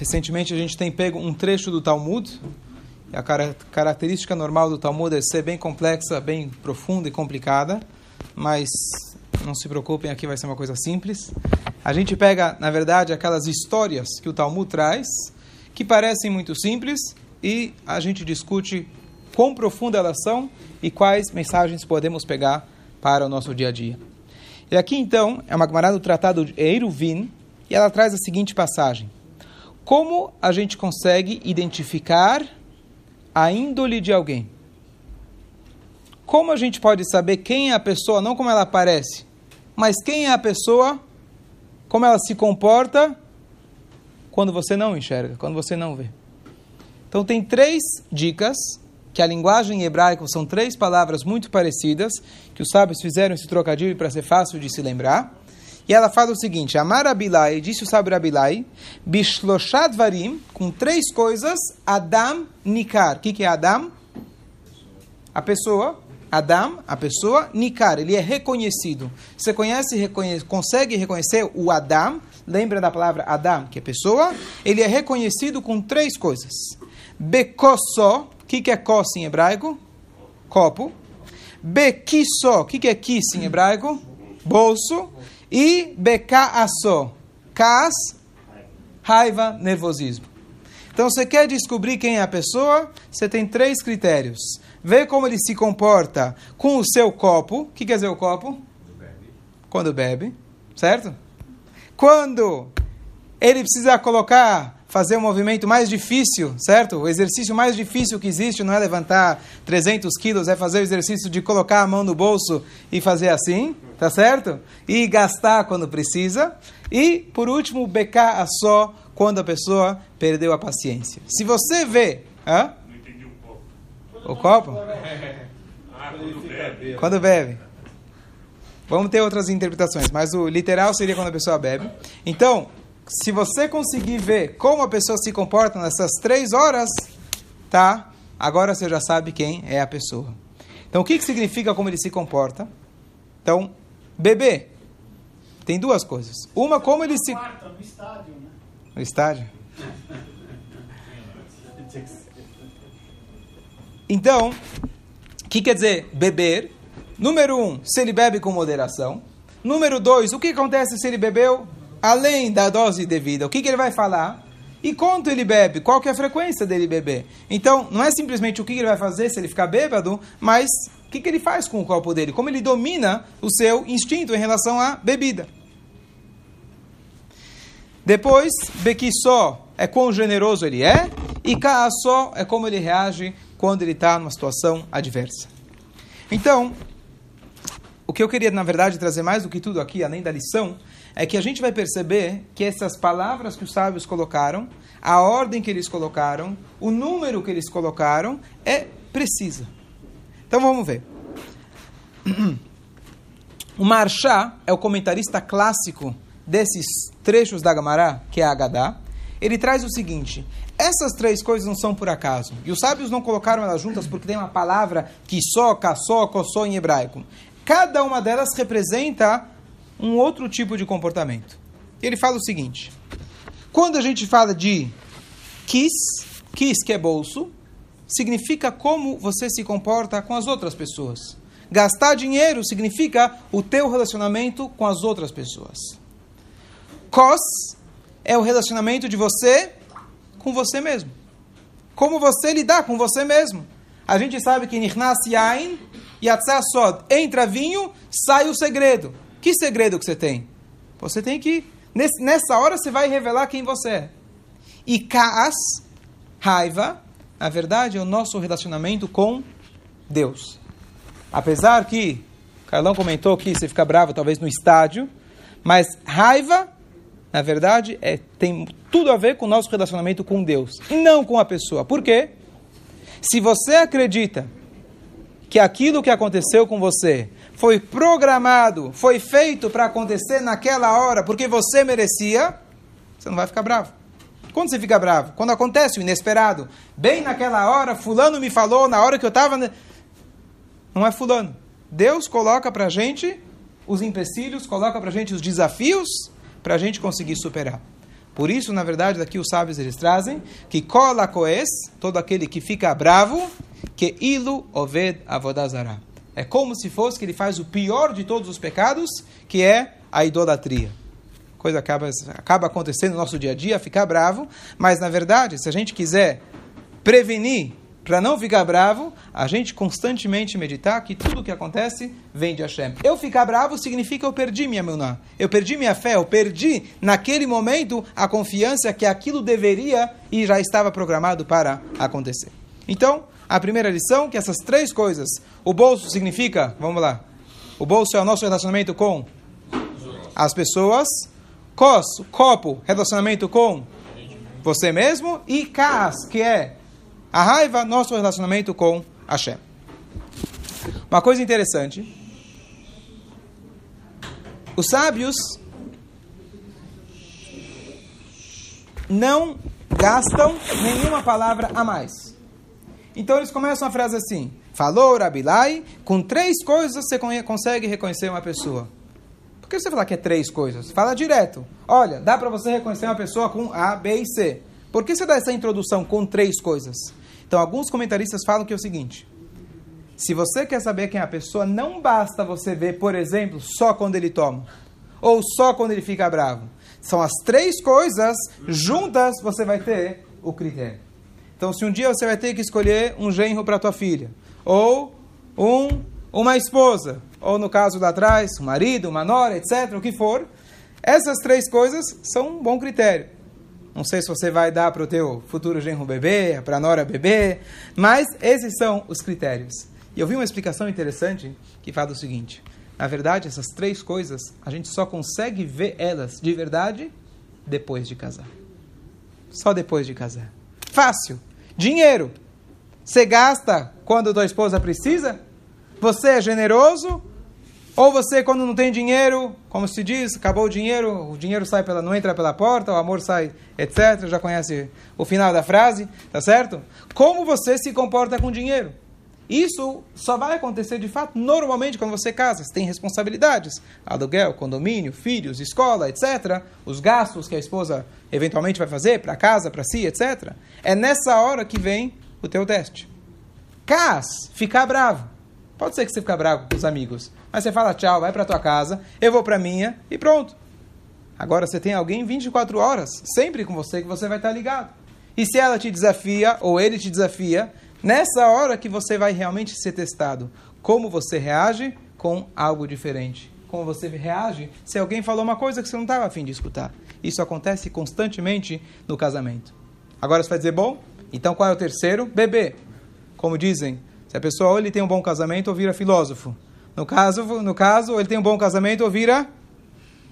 Recentemente a gente tem pego um trecho do Talmud. A característica normal do Talmud é ser bem complexa, bem profunda e complicada, mas não se preocupem, aqui vai ser uma coisa simples. A gente pega, na verdade, aquelas histórias que o Talmud traz, que parecem muito simples, e a gente discute quão profunda elas são e quais mensagens podemos pegar para o nosso dia a dia. E aqui então é uma camarada do tratado de Eiruvin, e ela traz a seguinte passagem. Como a gente consegue identificar a índole de alguém? Como a gente pode saber quem é a pessoa, não como ela parece, mas quem é a pessoa, como ela se comporta quando você não enxerga, quando você não vê? Então tem três dicas que a linguagem hebraica são três palavras muito parecidas que os sábios fizeram esse trocadilho para ser fácil de se lembrar. E ela fala o seguinte: Amar Abilai, disse o sábio Abilai, Bishloshad Varim, com três coisas, Adam Nikar. O que, que é Adam? A pessoa. Adam, a pessoa, Nikar, ele é reconhecido. Você conhece, reconhece, consegue reconhecer o Adam? Lembra da palavra Adam, que é pessoa? Ele é reconhecido com três coisas. Bekosso, o que, que é kos em hebraico? Copo. Bekisso, o que, que é kis em hebraico? Bolso. E bekaaso, kas, raiva, nervosismo. Então, você quer descobrir quem é a pessoa? Você tem três critérios. Vê como ele se comporta com o seu copo. O que quer dizer o copo? Quando bebe. Certo? Quando ele precisa colocar, fazer um movimento mais difícil, certo? O exercício mais difícil que existe não é levantar 300 quilos, é fazer o exercício de colocar a mão no bolso e fazer assim tá certo? E gastar quando precisa. E, por último, becar a só quando a pessoa perdeu a paciência. Se você vê... Hã? Não entendi o copo. O copo? ah, quando bebe. Quando bebe. Vamos ter outras interpretações, mas o literal seria quando a pessoa bebe. Então, se você conseguir ver como a pessoa se comporta nessas três horas, tá? Agora você já sabe quem é a pessoa. Então, o que, que significa como ele se comporta? Então, Bebê. Tem duas coisas. Uma, como ele se. No estádio, né? No estádio? Então, o que quer dizer beber? Número um, se ele bebe com moderação. Número dois, o que acontece se ele bebeu além da dose devida? O que, que ele vai falar? E quanto ele bebe? Qual que é a frequência dele beber? Então, não é simplesmente o que ele vai fazer se ele ficar bêbado, mas que, que ele faz com o copo dele? Como ele domina o seu instinto em relação à bebida. Depois, Bequissó é quão generoso ele é, e Kaassó é como ele reage quando ele está numa situação adversa. Então, o que eu queria, na verdade, trazer mais do que tudo aqui, além da lição, é que a gente vai perceber que essas palavras que os sábios colocaram, a ordem que eles colocaram, o número que eles colocaram, é precisa. Então vamos ver. O Marchá é o comentarista clássico desses trechos da Gamará, que é a Agadá. Ele traz o seguinte: essas três coisas não são por acaso. E os sábios não colocaram elas juntas porque tem uma palavra que só, só, só em hebraico. Cada uma delas representa um outro tipo de comportamento. Ele fala o seguinte: quando a gente fala de quis, quis que é bolso, significa como você se comporta com as outras pessoas. Gastar dinheiro significa o teu relacionamento com as outras pessoas. Kos é o relacionamento de você com você mesmo. Como você lidar com você mesmo. A gente sabe que Nirnas Yain Yatzah Sod. Entra vinho, sai o segredo. Que segredo que você tem? Você tem que. Nessa hora você vai revelar quem você é. E Kaas, raiva, na verdade, é o nosso relacionamento com Deus. Apesar que, Carlão comentou que você fica bravo talvez no estádio, mas raiva, na verdade, é, tem tudo a ver com o nosso relacionamento com Deus, não com a pessoa. Por quê? Se você acredita que aquilo que aconteceu com você foi programado, foi feito para acontecer naquela hora porque você merecia, você não vai ficar bravo. Quando você fica bravo? Quando acontece o inesperado. Bem naquela hora, fulano me falou, na hora que eu estava... Não é fulano. Deus coloca para a gente os empecilhos, coloca para a gente os desafios para a gente conseguir superar. Por isso, na verdade, daqui os sábios eles trazem que cola coes, todo aquele que fica bravo, que ilu oved avodazara. É como se fosse que ele faz o pior de todos os pecados, que é a idolatria. Coisa acaba, acaba acontecendo no nosso dia a dia, ficar bravo, mas na verdade, se a gente quiser prevenir para não ficar bravo, a gente constantemente meditar que tudo o que acontece vem de Hashem. Eu ficar bravo significa eu perdi minha muná, eu perdi minha fé, eu perdi naquele momento a confiança que aquilo deveria e já estava programado para acontecer. Então, a primeira lição que essas três coisas, o bolso significa, vamos lá, o bolso é o nosso relacionamento com as pessoas, cos, copo, relacionamento com você mesmo e cas, que é a raiva, nosso relacionamento com Hashem. Uma coisa interessante. Os sábios não gastam nenhuma palavra a mais. Então eles começam a frase assim: Falou Rabilai, com três coisas você consegue reconhecer uma pessoa. Por que você falar que é três coisas? Fala direto. Olha, dá para você reconhecer uma pessoa com A, B e C. Por que você dá essa introdução com três coisas? Então, alguns comentaristas falam que é o seguinte: se você quer saber quem é a pessoa, não basta você ver, por exemplo, só quando ele toma, ou só quando ele fica bravo. São as três coisas juntas você vai ter o critério. Então, se um dia você vai ter que escolher um genro para tua filha, ou um, uma esposa, ou no caso lá atrás, um marido, uma nora, etc., o que for, essas três coisas são um bom critério. Não sei se você vai dar para o teu futuro genro bebê, para a nora bebê, mas esses são os critérios. E eu vi uma explicação interessante que fala o seguinte: na verdade, essas três coisas a gente só consegue ver elas de verdade depois de casar. Só depois de casar. Fácil. Dinheiro. Você gasta quando tua esposa precisa? Você é generoso ou você, quando não tem dinheiro, como se diz, acabou o dinheiro, o dinheiro sai pela, não entra pela porta, o amor sai, etc. Já conhece o final da frase, tá certo? Como você se comporta com dinheiro? Isso só vai acontecer de fato normalmente quando você casa. Você tem responsabilidades: aluguel, condomínio, filhos, escola, etc. Os gastos que a esposa eventualmente vai fazer para casa, para si, etc. É nessa hora que vem o teu teste. Cas, ficar bravo. Pode ser que você fique bravo com os amigos, mas você fala tchau, vai para tua casa, eu vou para minha e pronto. Agora você tem alguém 24 horas, sempre com você, que você vai estar ligado. E se ela te desafia, ou ele te desafia, nessa hora que você vai realmente ser testado. Como você reage com algo diferente. Como você reage se alguém falou uma coisa que você não estava afim de escutar. Isso acontece constantemente no casamento. Agora você vai dizer, bom, então qual é o terceiro? Bebê. Como dizem, se a pessoa ou ele tem um bom casamento ou vira filósofo. No caso, no caso, ele tem um bom casamento ou vira.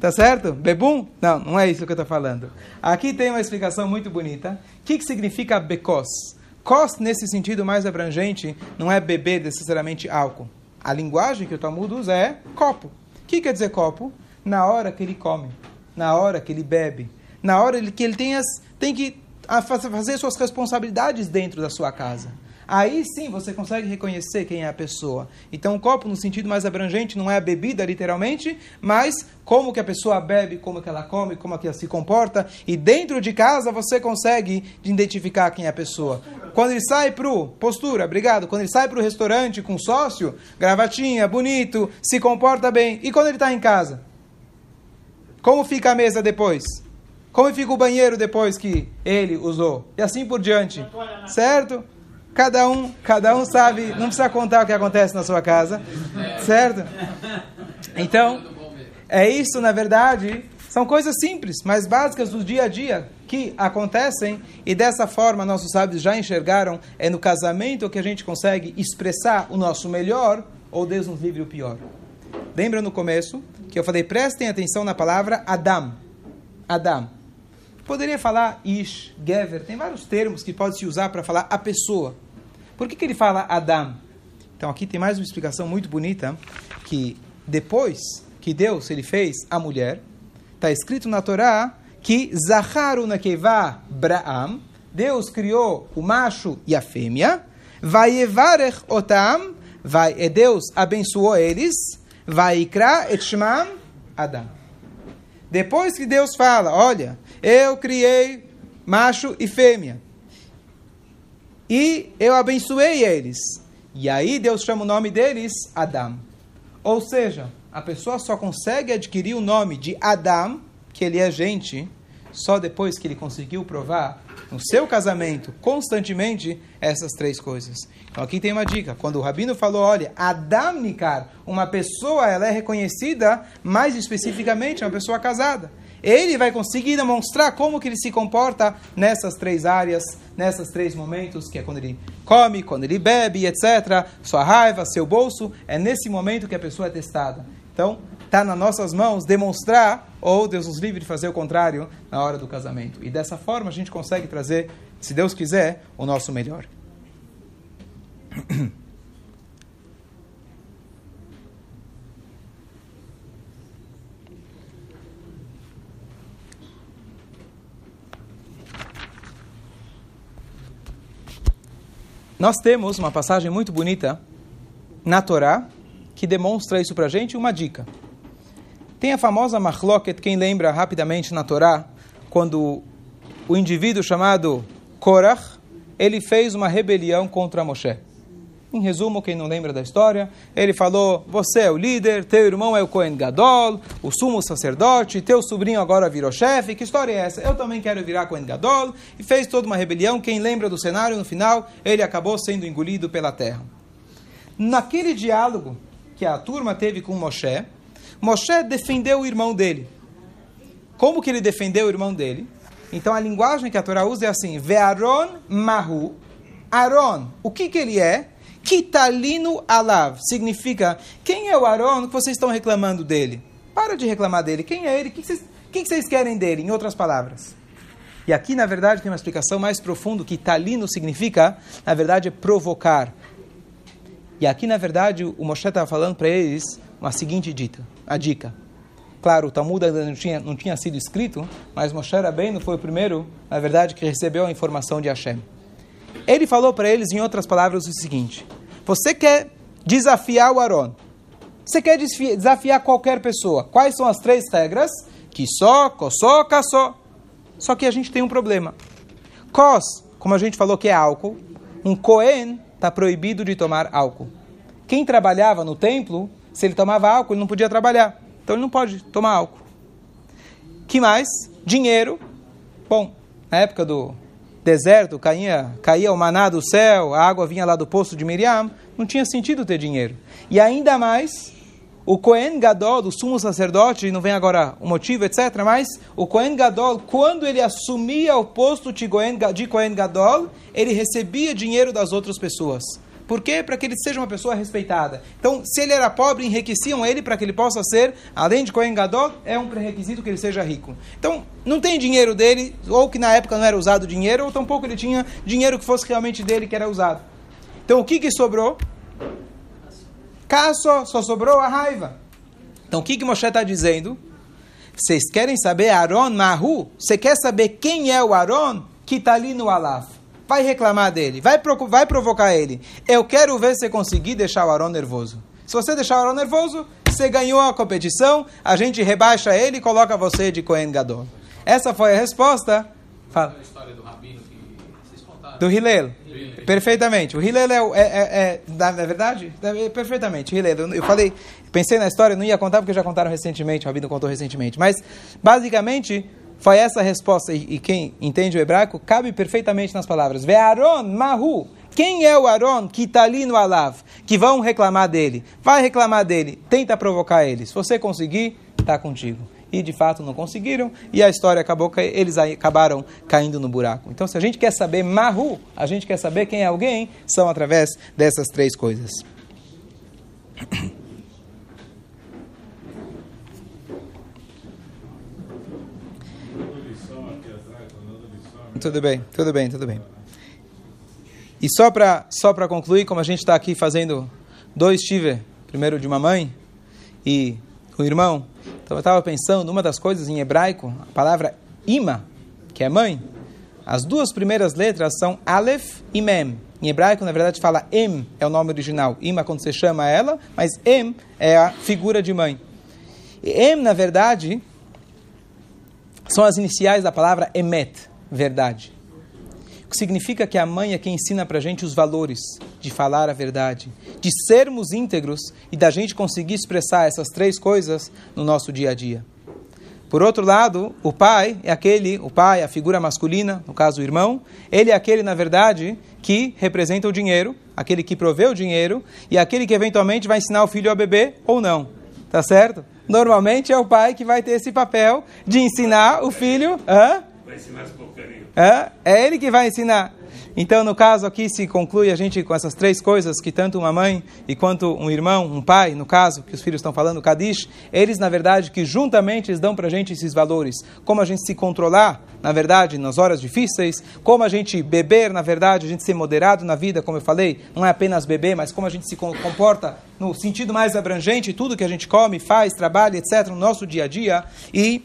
Tá certo? Bebum? Não, não é isso que eu estou falando. Aqui tem uma explicação muito bonita. O que, que significa becos? Cos, nesse sentido mais abrangente, não é beber necessariamente álcool. A linguagem que o Talmud usa é copo. O que quer dizer copo? Na hora que ele come, na hora que ele bebe, na hora que ele tem, as, tem que fazer suas responsabilidades dentro da sua casa aí sim você consegue reconhecer quem é a pessoa. Então, o copo, no sentido mais abrangente, não é a bebida, literalmente, mas como que a pessoa bebe, como que ela come, como que ela se comporta. E dentro de casa você consegue identificar quem é a pessoa. Quando ele sai para o... Postura, obrigado. Quando ele sai para o restaurante com sócio, gravatinha, bonito, se comporta bem. E quando ele está em casa? Como fica a mesa depois? Como fica o banheiro depois que ele usou? E assim por diante. Certo? Cada um, cada um sabe, não precisa contar o que acontece na sua casa, certo? Então, é isso, na verdade, são coisas simples, mas básicas do dia a dia que acontecem e dessa forma nossos sábios já enxergaram é no casamento que a gente consegue expressar o nosso melhor ou Deus nos livre o pior. Lembra no começo que eu falei, prestem atenção na palavra Adam. Adam. Poderia falar ish, gever, tem vários termos que pode se usar para falar a pessoa. Por que, que ele fala Adam? Então aqui tem mais uma explicação muito bonita, que depois que Deus ele fez a mulher, está escrito na Torá que Zaharu Nakeva Braam, Deus criou o macho e a fêmea, vai otam, vai, e Deus abençoou eles, vai et shmam Adam. Depois que Deus fala, olha, eu criei macho e fêmea. E eu abençoei eles. E aí Deus chama o nome deles Adam. Ou seja, a pessoa só consegue adquirir o nome de Adam, que ele é gente, só depois que ele conseguiu provar no seu casamento constantemente essas três coisas. Então aqui tem uma dica. Quando o rabino falou, olha, Adam Nikar, uma pessoa, ela é reconhecida mais especificamente uma pessoa casada. Ele vai conseguir demonstrar como que ele se comporta nessas três áreas, nessas três momentos, que é quando ele come, quando ele bebe, etc. Sua raiva, seu bolso, é nesse momento que a pessoa é testada. Então, está nas nossas mãos demonstrar, ou Deus nos livre de fazer o contrário na hora do casamento. E dessa forma a gente consegue trazer, se Deus quiser, o nosso melhor. Nós temos uma passagem muito bonita na Torá que demonstra isso para a gente, uma dica. Tem a famosa Machloket, quem lembra rapidamente na Torá, quando o indivíduo chamado Korach, ele fez uma rebelião contra Moshe. Em resumo, quem não lembra da história, ele falou: Você é o líder, teu irmão é o Cohen Gadol, o sumo sacerdote, teu sobrinho agora virou chefe. Que história é essa? Eu também quero virar Cohen Gadol. E fez toda uma rebelião. Quem lembra do cenário, no final, ele acabou sendo engolido pela terra. Naquele diálogo que a turma teve com Moshe, Moshe defendeu o irmão dele. Como que ele defendeu o irmão dele? Então a linguagem que a Torá usa é assim: Ve'aron mahu. Aaron, o que, que ele é? Kitalino alav. Significa, quem é o Aaron que vocês estão reclamando dele? Para de reclamar dele. Quem é ele? O que, que, vocês, que, que vocês querem dele? Em outras palavras. E aqui, na verdade, tem uma explicação mais profunda. Que talino significa, na verdade, é provocar. E aqui, na verdade, o Moshe estava falando para eles uma seguinte dita, a dica. Claro, o Talmud ainda não tinha, não tinha sido escrito, mas Moshe Rabbeinu foi o primeiro, na verdade, que recebeu a informação de Hashem. Ele falou para eles, em outras palavras, o seguinte: Você quer desafiar o Aaron? Você quer desafiar qualquer pessoa? Quais são as três regras? Que só, coçó, caçó. Só que a gente tem um problema. Cos, como a gente falou que é álcool, um Cohen está proibido de tomar álcool. Quem trabalhava no templo, se ele tomava álcool, ele não podia trabalhar. Então ele não pode tomar álcool. que mais? Dinheiro. Bom, na época do deserto, caía, caía o maná do céu, a água vinha lá do poço de Miriam, não tinha sentido ter dinheiro. E ainda mais, o Cohen Gadol, do sumo sacerdote, não vem agora o motivo, etc., mas o Cohen Gadol, quando ele assumia o posto de Cohen Gadol, ele recebia dinheiro das outras pessoas. Por quê? Para que ele seja uma pessoa respeitada. Então, se ele era pobre, enriqueciam ele para que ele possa ser, além de Cohen Gadol, é um pré-requisito que ele seja rico. Então, não tem dinheiro dele, ou que na época não era usado dinheiro, ou tampouco ele tinha dinheiro que fosse realmente dele que era usado. Então, o que, que sobrou? Caso só sobrou a raiva. Então o que, que Moshe está dizendo? Vocês querem saber Aaron Mahu? Você quer saber quem é o Aaron que está ali no Alaf? Vai reclamar dele, vai, vai provocar ele. Eu quero ver se conseguir deixar o Aaron nervoso. Se você deixar o Aaron nervoso, você ganhou a competição, a gente rebaixa ele e coloca você de Cohen Gadol. Essa foi a resposta. Fala. Do Hillel. Perfeitamente. O Hillel é, é, é, é, verdade, é, perfeitamente. Hillel. Eu falei, pensei na história, não ia contar porque já contaram recentemente, o Rabino contou recentemente. Mas, basicamente, foi essa a resposta. E, e, quem entende o hebraico cabe perfeitamente nas palavras. Ve'aron mahu. Quem é o Aaron que está ali no Alav? Que vão reclamar dele. Vai reclamar dele. Tenta provocar ele. Se você conseguir, está contigo e de fato não conseguiram, e a história acabou, eles acabaram caindo no buraco. Então, se a gente quer saber Mahu, a gente quer saber quem é alguém, são através dessas três coisas. Tudo bem, tudo bem, tudo bem. E só para só concluir, como a gente está aqui fazendo dois tive, primeiro de uma mãe e um irmão, então eu estava pensando, uma das coisas em hebraico, a palavra ima, que é mãe, as duas primeiras letras são Aleph e Mem. Em hebraico, na verdade, fala Em, é o nome original. Ima quando você chama ela, mas Em é a figura de mãe. E em, na verdade, são as iniciais da palavra emet, verdade. Que significa que a mãe é quem ensina para a gente os valores de falar a verdade, de sermos íntegros e da gente conseguir expressar essas três coisas no nosso dia a dia. Por outro lado, o pai é aquele, o pai, a figura masculina, no caso o irmão, ele é aquele, na verdade, que representa o dinheiro, aquele que provê o dinheiro e aquele que eventualmente vai ensinar o filho a beber ou não. Tá certo? Normalmente é o pai que vai ter esse papel de ensinar o filho. Hã? Vai ensinar porcarias. Hã? É ele que vai ensinar. Então, no caso aqui, se conclui a gente com essas três coisas que tanto uma mãe e quanto um irmão, um pai, no caso, que os filhos estão falando, Kadish, eles, na verdade, que juntamente eles dão para a gente esses valores. Como a gente se controlar, na verdade, nas horas difíceis, como a gente beber, na verdade, a gente ser moderado na vida, como eu falei, não é apenas beber, mas como a gente se comporta no sentido mais abrangente, tudo que a gente come, faz, trabalha, etc., no nosso dia a dia. E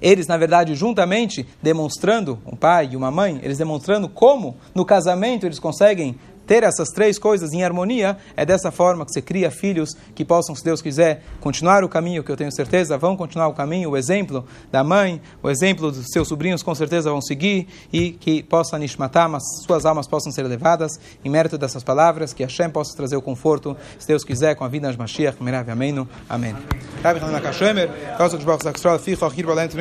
eles, na verdade, juntamente, demonstrando, um pai e uma mãe, eles demonstrando como no casamento eles conseguem ter essas três coisas em harmonia, é dessa forma que você cria filhos que possam, se Deus quiser, continuar o caminho, que eu tenho certeza vão continuar o caminho, o exemplo da mãe, o exemplo dos seus sobrinhos com certeza vão seguir e que possa Nishmatam, as suas almas possam ser elevadas em mérito dessas palavras, que Hashem possa trazer o conforto, se Deus quiser, com a vida de Mashiach, Amém. Amém.